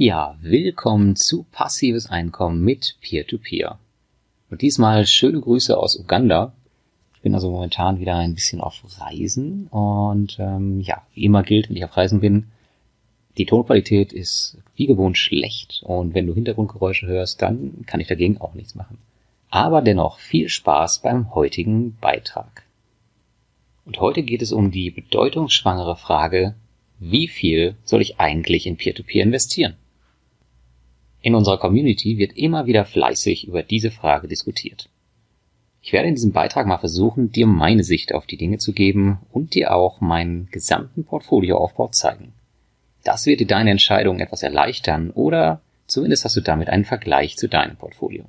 Ja, willkommen zu Passives Einkommen mit Peer-to-Peer. Und diesmal schöne Grüße aus Uganda. Ich bin also momentan wieder ein bisschen auf Reisen und ähm, ja, wie immer gilt, wenn ich auf Reisen bin, die Tonqualität ist wie gewohnt schlecht und wenn du Hintergrundgeräusche hörst, dann kann ich dagegen auch nichts machen. Aber dennoch viel Spaß beim heutigen Beitrag. Und heute geht es um die bedeutungsschwangere Frage, wie viel soll ich eigentlich in Peer-to-Peer -Peer investieren? In unserer Community wird immer wieder fleißig über diese Frage diskutiert. Ich werde in diesem Beitrag mal versuchen, dir meine Sicht auf die Dinge zu geben und dir auch meinen gesamten Portfolioaufbau zeigen. Das wird dir deine Entscheidung etwas erleichtern oder zumindest hast du damit einen Vergleich zu deinem Portfolio.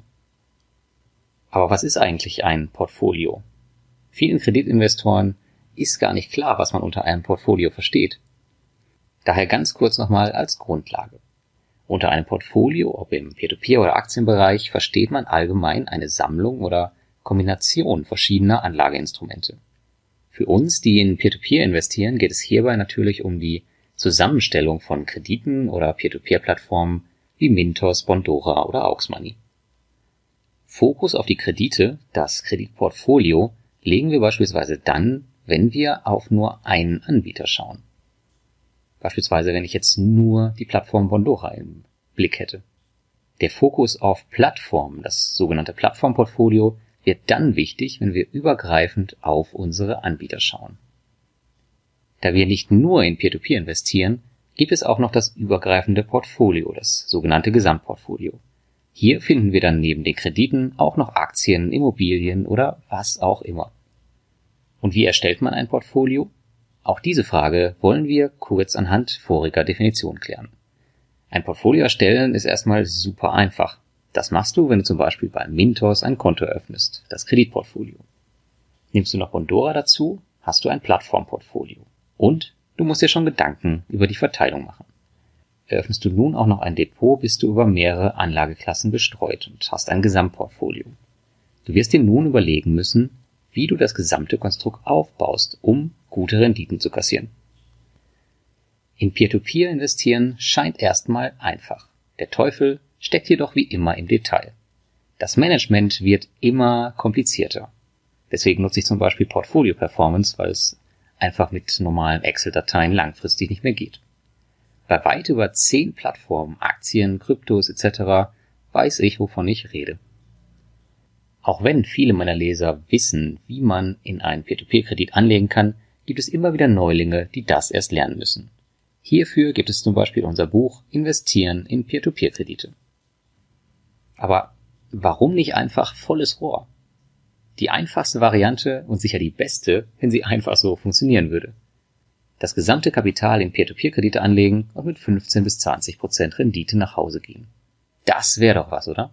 Aber was ist eigentlich ein Portfolio? Vielen Kreditinvestoren ist gar nicht klar, was man unter einem Portfolio versteht. Daher ganz kurz nochmal als Grundlage. Unter einem Portfolio, ob im Peer-to-Peer- oder Aktienbereich, versteht man allgemein eine Sammlung oder Kombination verschiedener Anlageinstrumente. Für uns, die in Peer-to-Peer investieren, geht es hierbei natürlich um die Zusammenstellung von Krediten oder Peer-to-Peer-Plattformen wie Mintos, Bondora oder Auxmoney. Fokus auf die Kredite, das Kreditportfolio, legen wir beispielsweise dann, wenn wir auf nur einen Anbieter schauen. Beispielsweise, wenn ich jetzt nur die Plattform Bondora im Blick hätte. Der Fokus auf Plattformen, das sogenannte Plattformportfolio, wird dann wichtig, wenn wir übergreifend auf unsere Anbieter schauen. Da wir nicht nur in Peer-to-Peer -Peer investieren, gibt es auch noch das übergreifende Portfolio, das sogenannte Gesamtportfolio. Hier finden wir dann neben den Krediten auch noch Aktien, Immobilien oder was auch immer. Und wie erstellt man ein Portfolio? Auch diese Frage wollen wir kurz anhand voriger Definition klären. Ein Portfolio erstellen ist erstmal super einfach. Das machst du, wenn du zum Beispiel bei Mintos ein Konto öffnest, das Kreditportfolio. Nimmst du noch Bondora dazu, hast du ein Plattformportfolio. Und du musst dir schon Gedanken über die Verteilung machen. Eröffnest du nun auch noch ein Depot, bist du über mehrere Anlageklassen bestreut und hast ein Gesamtportfolio. Du wirst dir nun überlegen müssen, wie du das gesamte Konstrukt aufbaust, um gute Renditen zu kassieren. In Peer-to-Peer -Peer investieren scheint erstmal einfach. Der Teufel steckt jedoch wie immer im Detail. Das Management wird immer komplizierter. Deswegen nutze ich zum Beispiel Portfolio Performance, weil es einfach mit normalen Excel-Dateien langfristig nicht mehr geht. Bei weit über zehn Plattformen, Aktien, Kryptos etc. weiß ich, wovon ich rede. Auch wenn viele meiner Leser wissen, wie man in einen Peer-to-Peer-Kredit anlegen kann, gibt es immer wieder Neulinge, die das erst lernen müssen. Hierfür gibt es zum Beispiel unser Buch Investieren in Peer-to-Peer-Kredite. Aber warum nicht einfach volles Rohr? Die einfachste Variante und sicher die beste, wenn sie einfach so funktionieren würde. Das gesamte Kapital in Peer-to-Peer-Kredite anlegen und mit 15 bis 20 Prozent Rendite nach Hause gehen. Das wäre doch was, oder?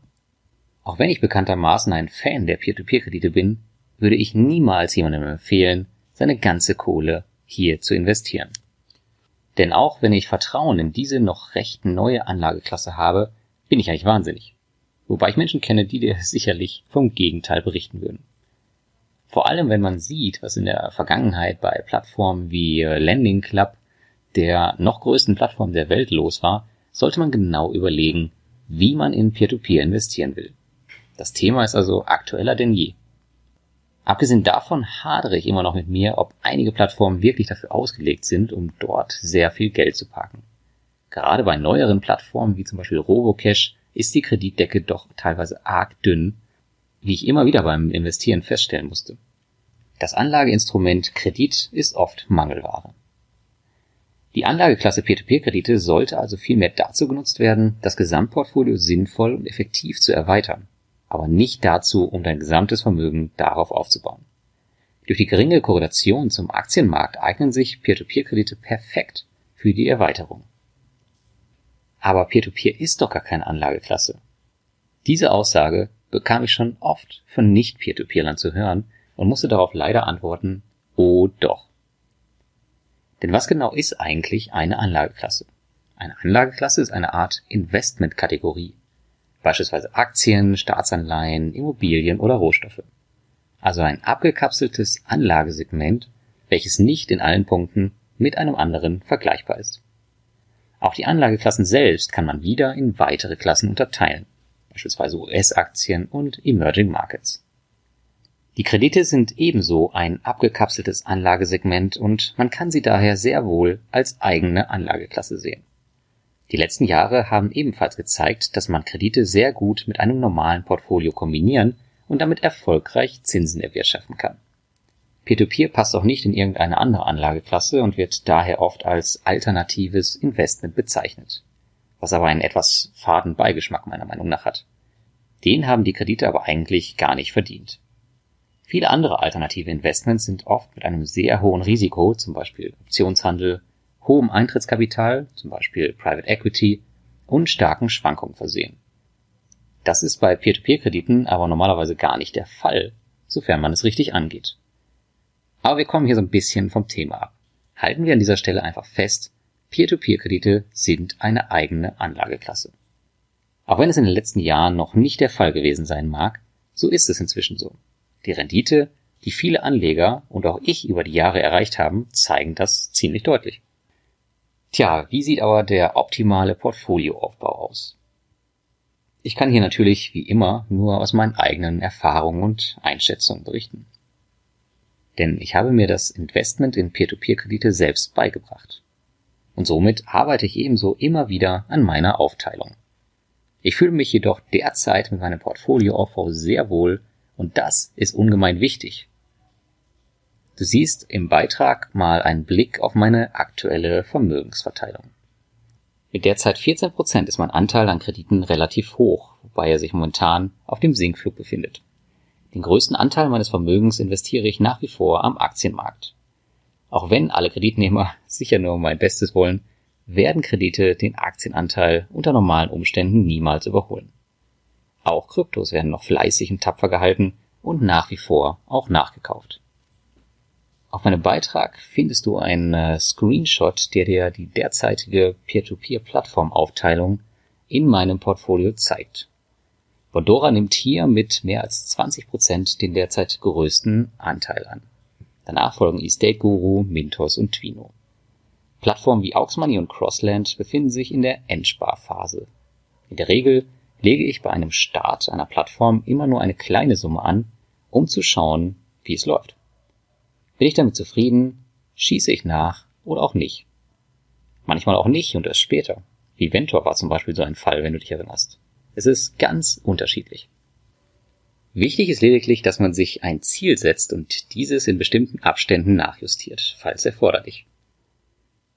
Auch wenn ich bekanntermaßen ein Fan der Peer-to-Peer-Kredite bin, würde ich niemals jemandem empfehlen, seine ganze Kohle hier zu investieren. Denn auch wenn ich Vertrauen in diese noch recht neue Anlageklasse habe, bin ich eigentlich wahnsinnig. Wobei ich Menschen kenne, die dir sicherlich vom Gegenteil berichten würden. Vor allem, wenn man sieht, was in der Vergangenheit bei Plattformen wie Landing Club, der noch größten Plattform der Welt los war, sollte man genau überlegen, wie man in Peer-to-Peer -Peer investieren will. Das Thema ist also aktueller denn je. Abgesehen davon hadere ich immer noch mit mir, ob einige Plattformen wirklich dafür ausgelegt sind, um dort sehr viel Geld zu parken. Gerade bei neueren Plattformen wie zum Beispiel Robocash ist die Kreditdecke doch teilweise arg dünn, wie ich immer wieder beim Investieren feststellen musste. Das Anlageinstrument Kredit ist oft Mangelware. Die Anlageklasse P2P-Kredite sollte also vielmehr dazu genutzt werden, das Gesamtportfolio sinnvoll und effektiv zu erweitern aber nicht dazu, um dein gesamtes Vermögen darauf aufzubauen. Durch die geringe Korrelation zum Aktienmarkt eignen sich Peer-to-Peer-Kredite perfekt für die Erweiterung. Aber Peer-to-Peer -Peer ist doch gar keine Anlageklasse. Diese Aussage bekam ich schon oft von Nicht-Peer-to-Peerlern zu hören und musste darauf leider antworten, oh doch. Denn was genau ist eigentlich eine Anlageklasse? Eine Anlageklasse ist eine Art Investmentkategorie beispielsweise Aktien, Staatsanleihen, Immobilien oder Rohstoffe. Also ein abgekapseltes Anlagesegment, welches nicht in allen Punkten mit einem anderen vergleichbar ist. Auch die Anlageklassen selbst kann man wieder in weitere Klassen unterteilen, beispielsweise US-Aktien und Emerging Markets. Die Kredite sind ebenso ein abgekapseltes Anlagesegment und man kann sie daher sehr wohl als eigene Anlageklasse sehen. Die letzten Jahre haben ebenfalls gezeigt, dass man Kredite sehr gut mit einem normalen Portfolio kombinieren und damit erfolgreich Zinsen erwirtschaften kann. Peer-to-Peer -Peer passt auch nicht in irgendeine andere Anlageklasse und wird daher oft als alternatives Investment bezeichnet, was aber einen etwas faden Beigeschmack meiner Meinung nach hat. Den haben die Kredite aber eigentlich gar nicht verdient. Viele andere alternative Investments sind oft mit einem sehr hohen Risiko, zum Beispiel Optionshandel, hohem Eintrittskapital, zum Beispiel Private Equity und starken Schwankungen versehen. Das ist bei Peer-to-Peer-Krediten aber normalerweise gar nicht der Fall, sofern man es richtig angeht. Aber wir kommen hier so ein bisschen vom Thema ab. Halten wir an dieser Stelle einfach fest, Peer-to-Peer-Kredite sind eine eigene Anlageklasse. Auch wenn es in den letzten Jahren noch nicht der Fall gewesen sein mag, so ist es inzwischen so. Die Rendite, die viele Anleger und auch ich über die Jahre erreicht haben, zeigen das ziemlich deutlich. Tja, wie sieht aber der optimale Portfolioaufbau aus? Ich kann hier natürlich wie immer nur aus meinen eigenen Erfahrungen und Einschätzungen berichten. Denn ich habe mir das Investment in Peer-to-Peer-Kredite selbst beigebracht. Und somit arbeite ich ebenso immer wieder an meiner Aufteilung. Ich fühle mich jedoch derzeit mit meinem Portfolioaufbau sehr wohl und das ist ungemein wichtig. Du siehst im Beitrag mal einen Blick auf meine aktuelle Vermögensverteilung. Mit derzeit 14% ist mein Anteil an Krediten relativ hoch, wobei er sich momentan auf dem Sinkflug befindet. Den größten Anteil meines Vermögens investiere ich nach wie vor am Aktienmarkt. Auch wenn alle Kreditnehmer sicher nur mein Bestes wollen, werden Kredite den Aktienanteil unter normalen Umständen niemals überholen. Auch Kryptos werden noch fleißig und tapfer gehalten und nach wie vor auch nachgekauft. Auf meinem Beitrag findest du einen äh, Screenshot, der dir die derzeitige Peer-to-Peer-Plattformaufteilung in meinem Portfolio zeigt. Bondora nimmt hier mit mehr als 20 Prozent den derzeit größten Anteil an. Danach folgen eState Guru, Mintos und Twino. Plattformen wie Auxmoney und Crossland befinden sich in der Endsparphase. In der Regel lege ich bei einem Start einer Plattform immer nur eine kleine Summe an, um zu schauen, wie es läuft. Bin ich damit zufrieden, schieße ich nach oder auch nicht. Manchmal auch nicht und erst später. Wie Ventor war zum Beispiel so ein Fall, wenn du dich erinnerst. Es ist ganz unterschiedlich. Wichtig ist lediglich, dass man sich ein Ziel setzt und dieses in bestimmten Abständen nachjustiert, falls erforderlich.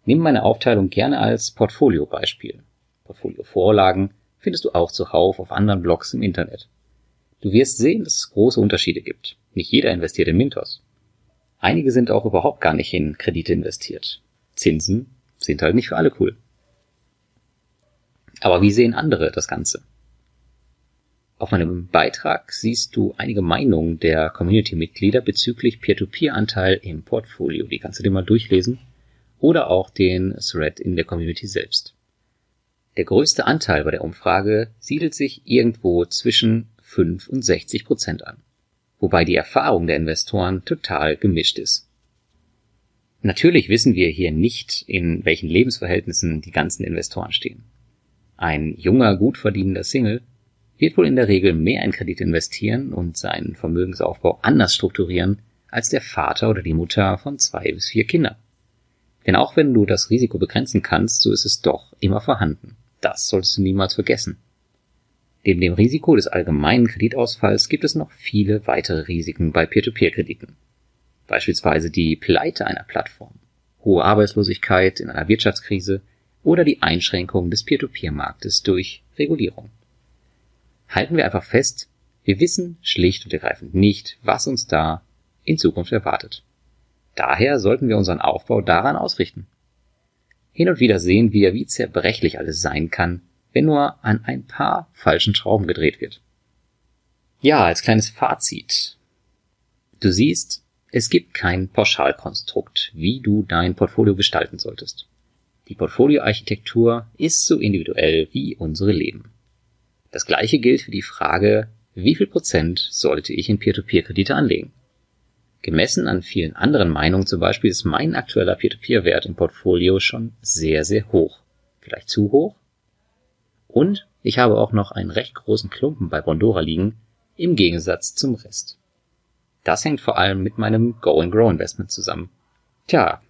Nimm meine Aufteilung gerne als Portfolio-Beispiel. Portfolio-Vorlagen findest du auch zuhauf auf anderen Blogs im Internet. Du wirst sehen, dass es große Unterschiede gibt. Nicht jeder investiert in Mintos. Einige sind auch überhaupt gar nicht in Kredite investiert. Zinsen sind halt nicht für alle cool. Aber wie sehen andere das Ganze? Auf meinem Beitrag siehst du einige Meinungen der Community-Mitglieder bezüglich Peer-to-Peer-Anteil im Portfolio. Die kannst du dir mal durchlesen. Oder auch den Thread in der Community selbst. Der größte Anteil bei der Umfrage siedelt sich irgendwo zwischen 5 und 60 Prozent an, wobei die Erfahrung der Investoren total gemischt ist. Natürlich wissen wir hier nicht, in welchen Lebensverhältnissen die ganzen Investoren stehen. Ein junger, gut verdienender Single wird wohl in der Regel mehr in Kredit investieren und seinen Vermögensaufbau anders strukturieren als der Vater oder die Mutter von zwei bis vier Kindern. Denn auch wenn du das Risiko begrenzen kannst, so ist es doch immer vorhanden. Das solltest du niemals vergessen. Neben dem Risiko des allgemeinen Kreditausfalls gibt es noch viele weitere Risiken bei Peer-to-Peer-Krediten. Beispielsweise die Pleite einer Plattform, hohe Arbeitslosigkeit in einer Wirtschaftskrise oder die Einschränkung des Peer-to-Peer-Marktes durch Regulierung. Halten wir einfach fest, wir wissen schlicht und ergreifend nicht, was uns da in Zukunft erwartet. Daher sollten wir unseren Aufbau daran ausrichten. Hin und wieder sehen wir, wie zerbrechlich alles sein kann, wenn nur an ein paar falschen Schrauben gedreht wird. Ja, als kleines Fazit. Du siehst, es gibt kein Pauschalkonstrukt, wie du dein Portfolio gestalten solltest. Die Portfolioarchitektur ist so individuell wie unsere Leben. Das gleiche gilt für die Frage, wie viel Prozent sollte ich in Peer-to-Peer-Kredite anlegen? Gemessen an vielen anderen Meinungen zum Beispiel ist mein aktueller Peer-to-Peer-Wert im Portfolio schon sehr, sehr hoch. vielleicht zu hoch. Und ich habe auch noch einen recht großen Klumpen bei Bondora liegen, im Gegensatz zum Rest. Das hängt vor allem mit meinem Go and Grow Investment zusammen. Tja,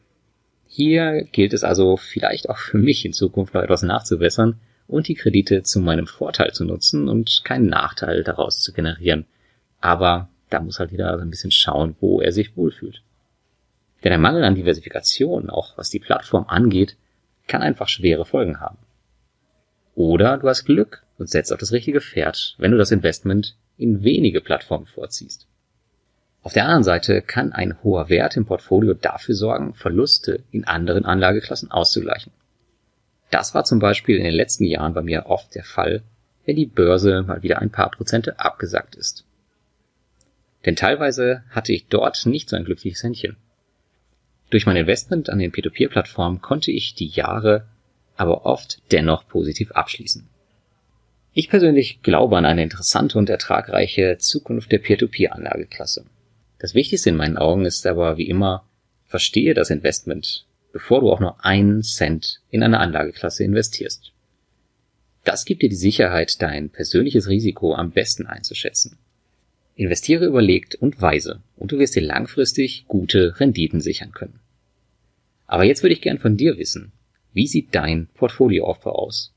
hier gilt es also vielleicht auch für mich in Zukunft noch etwas nachzubessern und die Kredite zu meinem Vorteil zu nutzen und keinen Nachteil daraus zu generieren. Aber da muss halt jeder ein bisschen schauen, wo er sich wohlfühlt. Denn der Mangel an Diversifikation, auch was die Plattform angeht, kann einfach schwere Folgen haben. Oder du hast Glück und setzt auf das richtige Pferd, wenn du das Investment in wenige Plattformen vorziehst. Auf der anderen Seite kann ein hoher Wert im Portfolio dafür sorgen, Verluste in anderen Anlageklassen auszugleichen. Das war zum Beispiel in den letzten Jahren bei mir oft der Fall, wenn die Börse mal wieder ein paar Prozente abgesackt ist. Denn teilweise hatte ich dort nicht so ein glückliches Händchen. Durch mein Investment an den Peer-to-Peer-Plattformen konnte ich die Jahre aber oft dennoch positiv abschließen. Ich persönlich glaube an eine interessante und ertragreiche Zukunft der Peer-to-Peer-Anlageklasse. Das Wichtigste in meinen Augen ist aber wie immer, verstehe das Investment, bevor du auch nur einen Cent in eine Anlageklasse investierst. Das gibt dir die Sicherheit, dein persönliches Risiko am besten einzuschätzen. Investiere überlegt und weise und du wirst dir langfristig gute Renditen sichern können. Aber jetzt würde ich gern von dir wissen, wie sieht dein Portfolioaufbau aus?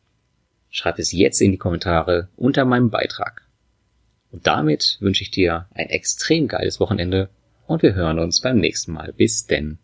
Schreib es jetzt in die Kommentare unter meinem Beitrag. Und damit wünsche ich dir ein extrem geiles Wochenende und wir hören uns beim nächsten Mal. Bis denn.